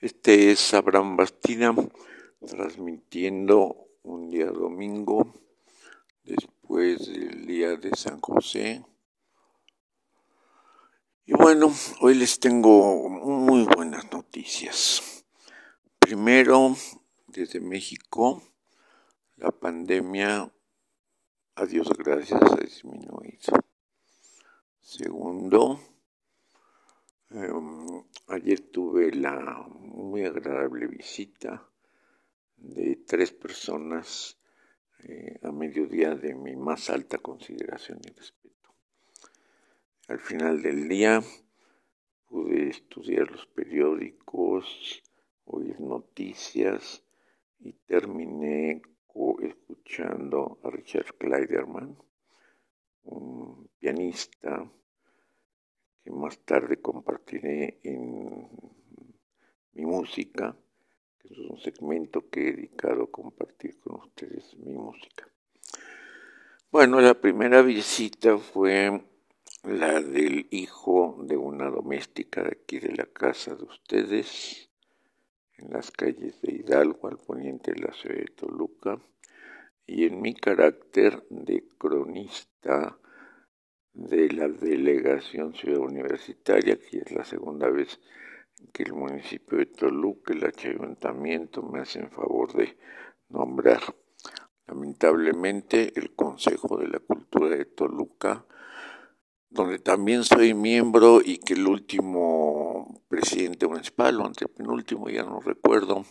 Este es Abraham Bastida transmitiendo un día domingo después del día de San José. Y bueno, hoy les tengo muy buenas noticias. Primero, desde México, la pandemia, a Dios gracias, ha disminuido. Segundo, em, ayer tuve la muy agradable visita de tres personas eh, a mediodía de mi más alta consideración y respeto. Al final del día pude estudiar los periódicos, oír noticias y terminé escuchando a Richard Kleiderman, un pianista que más tarde compartiré en mi música, que es un segmento que he dedicado a compartir con ustedes mi música. Bueno, la primera visita fue la del hijo de una doméstica de aquí de la casa de ustedes, en las calles de Hidalgo, al poniente de la ciudad de Toluca, y en mi carácter de cronista de la delegación ciudad universitaria, que es la segunda vez que el municipio de Toluca, el ayuntamiento me hacen favor de nombrar. Lamentablemente el Consejo de la Cultura de Toluca, donde también soy miembro y que el último presidente municipal, o antepenúltimo, ya no recuerdo,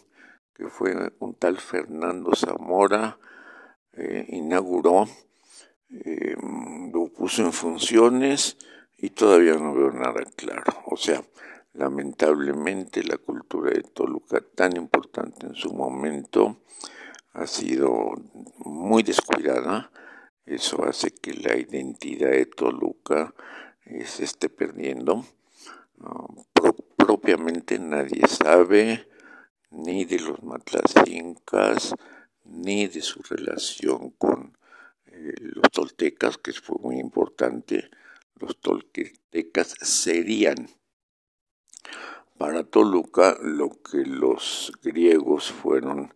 que fue un tal Fernando Zamora, eh, inauguró, eh, lo puso en funciones y todavía no veo nada claro. O sea, lamentablemente la cultura de Toluca, tan importante en su momento, ha sido muy descuidada. Eso hace que la identidad de Toluca eh, se esté perdiendo. propiamente nadie sabe ni de los matlacincas, ni de su relación con eh, los toltecas, que fue muy importante. Los toltecas serían para Toluca lo que los griegos fueron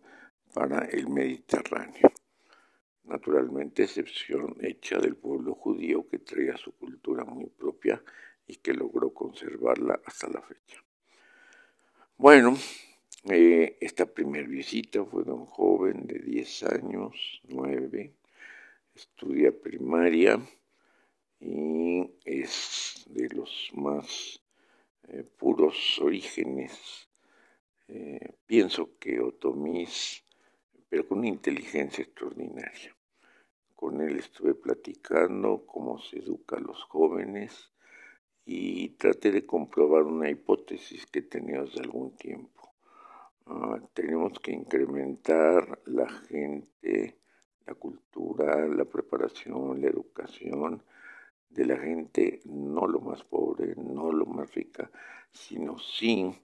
para el Mediterráneo. Naturalmente, excepción hecha del pueblo judío que traía su cultura muy propia y que logró conservarla hasta la fecha. Bueno, eh, esta primera visita fue de un joven de 10 años, 9, estudia primaria y es de los más eh, puros orígenes. Eh, pienso que Otomís, pero con una inteligencia extraordinaria. Con él estuve platicando cómo se educa a los jóvenes y traté de comprobar una hipótesis que tenía hace algún tiempo. Ah, tenemos que incrementar la gente, la cultura, la preparación, la educación, de la gente, no lo más pobre, no lo más rica, sino sí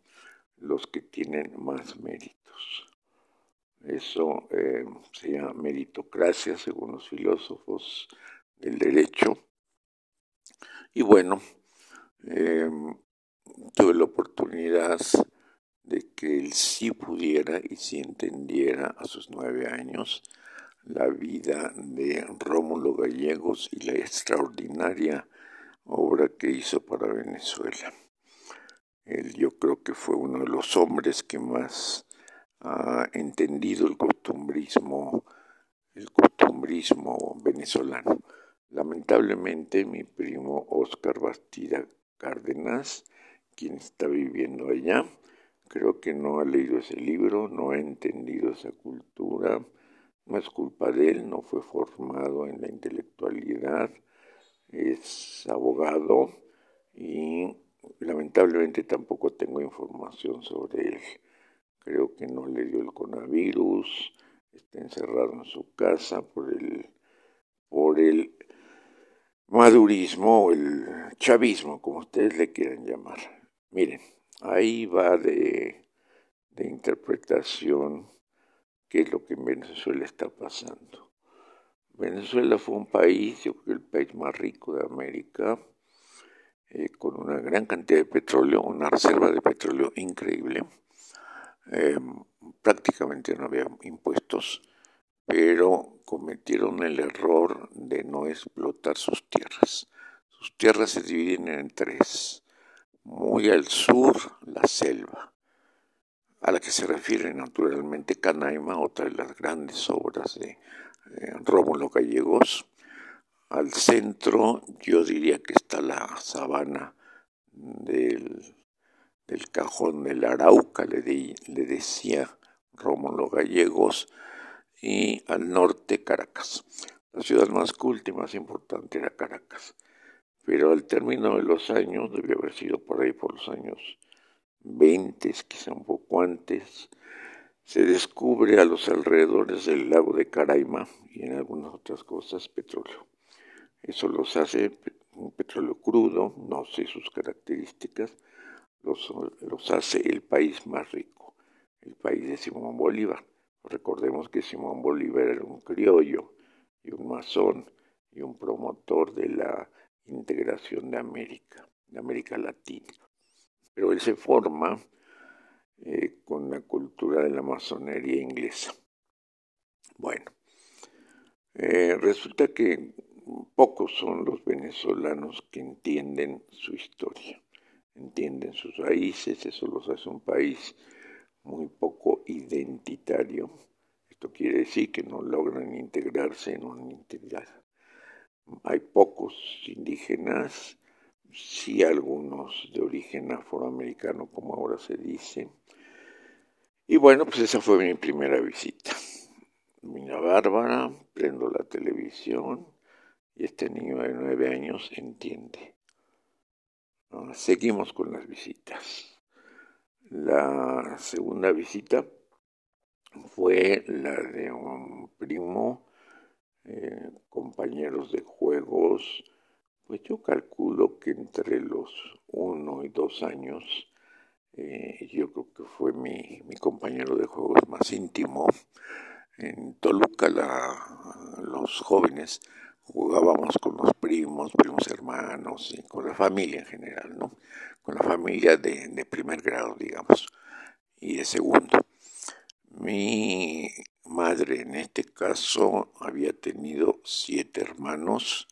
los que tienen más méritos. Eso eh, se llama meritocracia según los filósofos del derecho. Y bueno, em, tuve la oportunidad de que él sí pudiera y sí entendiera a sus nueve años la vida de Rómulo Gallegos y la extraordinaria obra que hizo para Venezuela. Él yo creo que fue uno de los hombres que más ha entendido el costumbrismo, el costumbrismo venezolano. Lamentablemente mi primo Oscar Bastida Cárdenas, quien está viviendo allá, creo que no ha leído ese libro, no ha entendido esa cultura, no es culpa de él, no fue formado en la intelectualidad, es abogado y lamentablemente tampoco tengo información sobre él. Creo que no le dio el coronavirus, está encerrado en su casa por el, por el madurismo el chavismo, como ustedes le quieran llamar. Miren, ahí va de, de interpretación qué es lo que en Venezuela está pasando. Venezuela fue un país, yo creo el país más rico de América, eh, con una gran cantidad de petróleo, una reserva de petróleo increíble, em, prácticamente no había impuestos, pero cometieron el error de no explotar sus tierras. Sus tierras se dividen en tres. Muy al sur, la selva, a la que se refiere naturalmente Canaima, otra de las grandes obras de eh, Rómulo Gallegos. Al centro yo diría que está la sabana del, cajón del Arauca, le, le decía Rómulo Gallegos, y al norte Caracas. La ciudad más culta y más importante era Caracas. Pero al término de los años, debió haber sido por ahí por los años 20, quizá un poco antes, se descubre a los alrededores del lago de Caraima y en algunas otras cosas petróleo. Eso los hace un petróleo crudo, no sé sus características, los, los hace el país más rico, el país de Simón Bolívar. Recordemos que Simón Bolívar era un criollo y un masón y un promotor de la integración de América, de América Latina. Pero él se forma eh, con la cultura de la masonería inglesa. Bueno, eh, resulta que pocos son los venezolanos que entienden su historia, entienden sus raíces, eso los hace un país muy poco identitario. Esto quiere decir que no logran integrarse en una identidad. Hay pocos indígenas, sí algunos de origen afroamericano, como ahora se dice. Y bueno, pues esa fue mi primera visita. Mina Bárbara, prendo la televisión y este niño de nueve años entiende. Ah, seguimos con las visitas. La segunda visita fue la de un primo, eh, compañeros de juegos, pues yo calculo que entre los uno y dos años, eh, yo creo que fue mi, mi, compañero de juegos más íntimo. En Toluca los jóvenes jugábamos con los primos, primos hermanos, y con la familia en general, ¿no? Con la familia de, de primer grado, digamos, y de segundo. Mi madre en este caso había tenido siete hermanos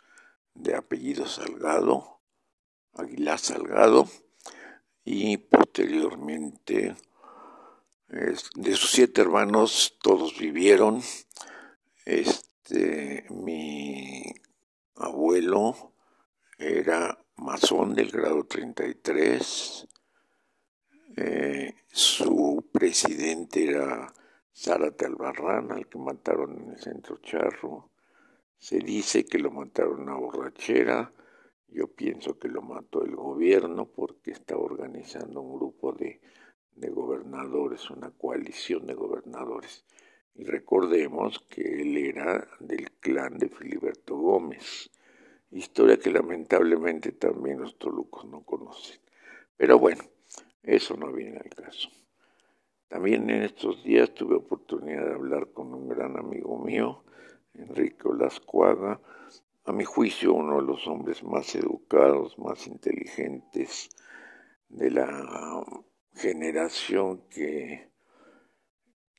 de apellido Salgado, Aguilar Salgado, y posteriormente de sus siete hermanos todos vivieron. Este, mi abuelo era masón del grado 33. Eh, su presidente era Zárate Albarrán, al que mataron en el centro charro. Se dice que lo mataron a borrachera. Yo pienso que lo mató el gobierno porque está organizando un grupo de de gobernadores, una coalición de gobernadores. Y recordemos que él era del clan de Filiberto Gómez, historia que lamentablemente también los tolucos no conocen. Pero bueno, eso no viene al caso. También en estos días tuve oportunidad de hablar con un gran amigo mío, Enrique Olascuaga, a mi juicio uno de los hombres más educados, más inteligentes de la generación que,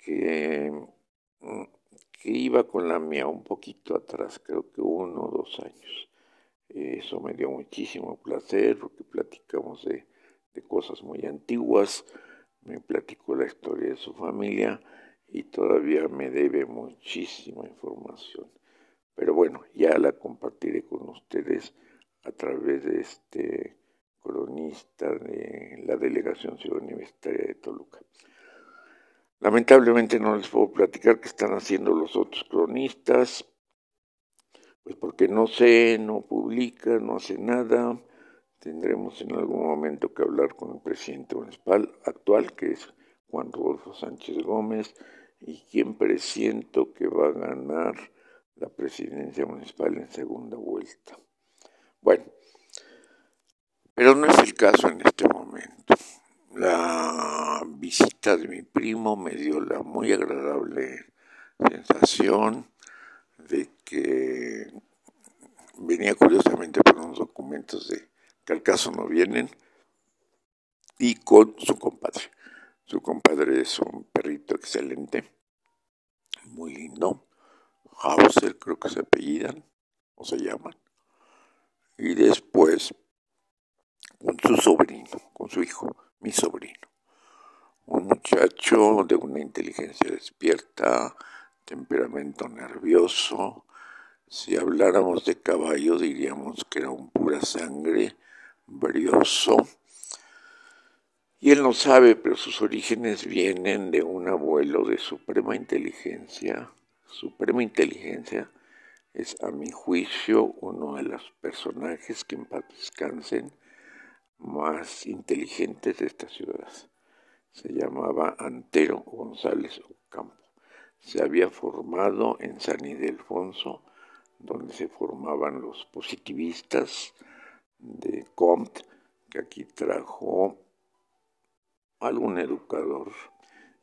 que, que, iba con la mía un poquito atrás, creo que uno o dos años. Eso me dio muchísimo placer porque platicamos de, de cosas muy antiguas, me platicó la historia de su familia y todavía me debe muchísima información. Pero bueno, ya la compartiré con ustedes a través de este cronista de la Delegación Ciudad Universitaria de Toluca. Lamentablemente no les puedo platicar qué están haciendo los otros cronistas, pues porque no sé, no publican, no hace nada. Tendremos en algún momento que hablar con el presidente municipal actual, que es Juan Rodolfo Sánchez Gómez, y quien presiento que va a ganar la presidencia municipal en segunda vuelta. Bueno, pero no es el caso en este momento. La visita de mi primo me dio la muy agradable sensación de que venía curiosamente con unos documentos de que al caso no vienen y con su compadre. Su compadre es un perrito excelente, muy lindo. Hauser creo que se apellidan o se llaman. Y después con su sobrino, con su hijo, mi sobrino. Un muchacho de una inteligencia despierta, temperamento nervioso. Si habláramos de caballo diríamos que era un pura sangre, brioso. Y él no sabe, pero sus orígenes vienen de un abuelo de suprema inteligencia. Suprema inteligencia es, a mi juicio, uno de los personajes que en paz más inteligentes de esta ciudad. Se llamaba Antero González Ocampo. Se había formado en San Ildefonso, donde se formaban los positivistas de Comte, que aquí trajo algún educador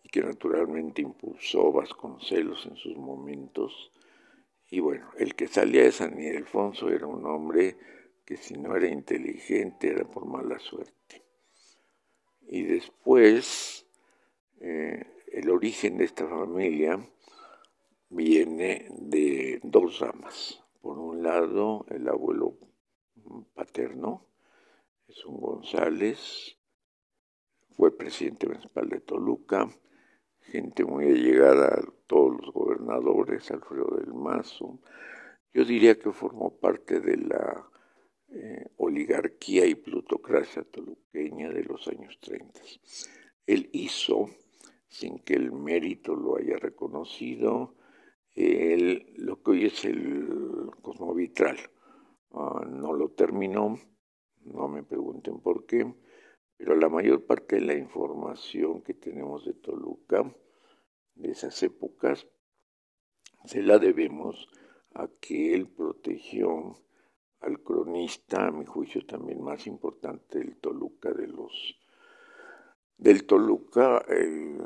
y que naturalmente impulsó Vasconcelos en sus momentos. Y bueno, el que salía de San Ildefonso era un hombre que si no era inteligente era por mala suerte. Y después, eh, el origen de esta familia viene de dos ramas. Por un lado, el abuelo paterno, es un González, fue presidente municipal de Toluca, gente muy allegada a todos los gobernadores, Alfredo del Mazo. Yo diría que formó parte de la eh, oligarquía y plutocracia toluqueña de los años 30. Él hizo, sin que el mérito lo haya reconocido, lo que hoy es el cosmovitral. Ah, no lo terminó, no me pregunten por qué, pero la mayor parte de la información que tenemos de Toluca, de esas épocas, se la debemos a que él protegió al cronista, a mi juicio también más importante del Toluca de los del Toluca, el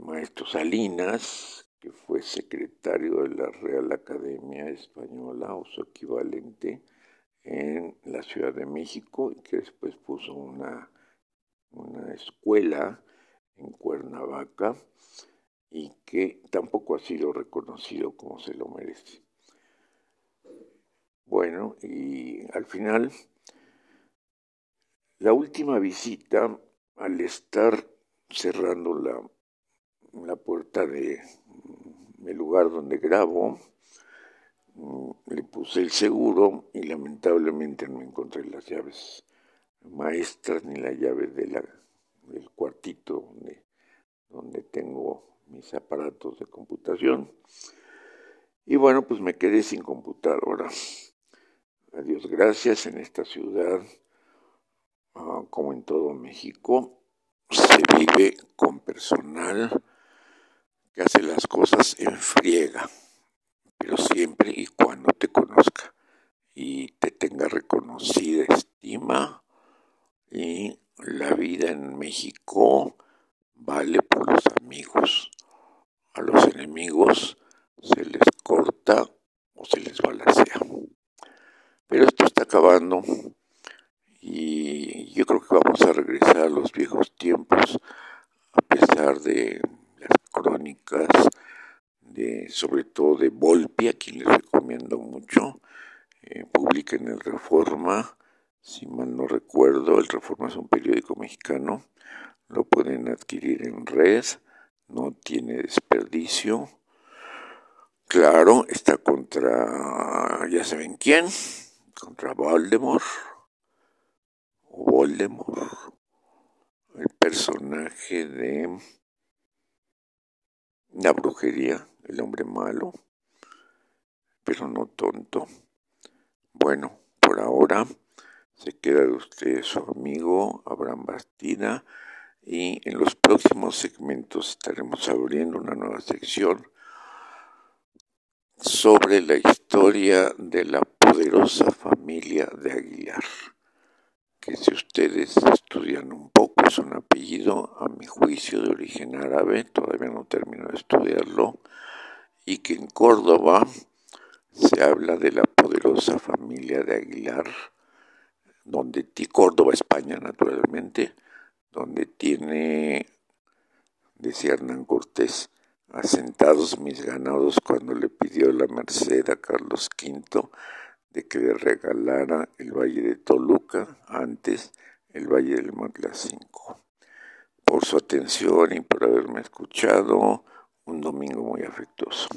maestro Salinas, que fue secretario de la Real Academia Española o su equivalente en la Ciudad de México y que después puso una, una escuela en Cuernavaca y que tampoco ha sido reconocido como se lo merece. Bueno, y al final, la última visita, al estar cerrando la, la puerta de, del lugar donde grabo, mm, le puse el seguro y lamentablemente no encontré las llaves maestras ni la llave de la, del cuartito donde, donde tengo mis aparatos de computación. Y bueno, pues me quedé sin computadora. A Dios gracias, en esta ciudad, ah, como en todo México, se vive con personal que hace las cosas en friega, pero siempre y cuando te conozca y te tenga reconocida estima y la vida en México vale por los amigos. A los enemigos se les corta o se les balacea. Pero esto está acabando y yo creo que vamos a regresar a los viejos tiempos a pesar de las crónicas de sobre todo de Volpi, a quien les recomiendo mucho. Eh, publiquen el Reforma, si mal no recuerdo, el Reforma es un periódico mexicano, lo pueden adquirir en red, no tiene desperdicio. Claro, está contra ya saben quién, contra Voldemort Voldemort, el personaje de la brujería, el hombre malo, pero no tonto. Bueno, por ahora se queda de usted su amigo Abraham Bastida y en los próximos segmentos estaremos abriendo una nueva sección sobre la historia de la poderosa familia de Aguilar, que si ustedes estudian un poco es un apellido, a mi juicio, de origen árabe, todavía no termino de estudiarlo, y que en Córdoba se habla de la poderosa familia de Aguilar, donde Córdoba, España, naturalmente, donde tiene decía Hernán Cortés, asentados mis ganados cuando le pidió la merced a Carlos V de que le regalara el valle de Toluca, antes el valle del Matlacinco. Por su atención y por haberme escuchado, un domingo muy afectuoso.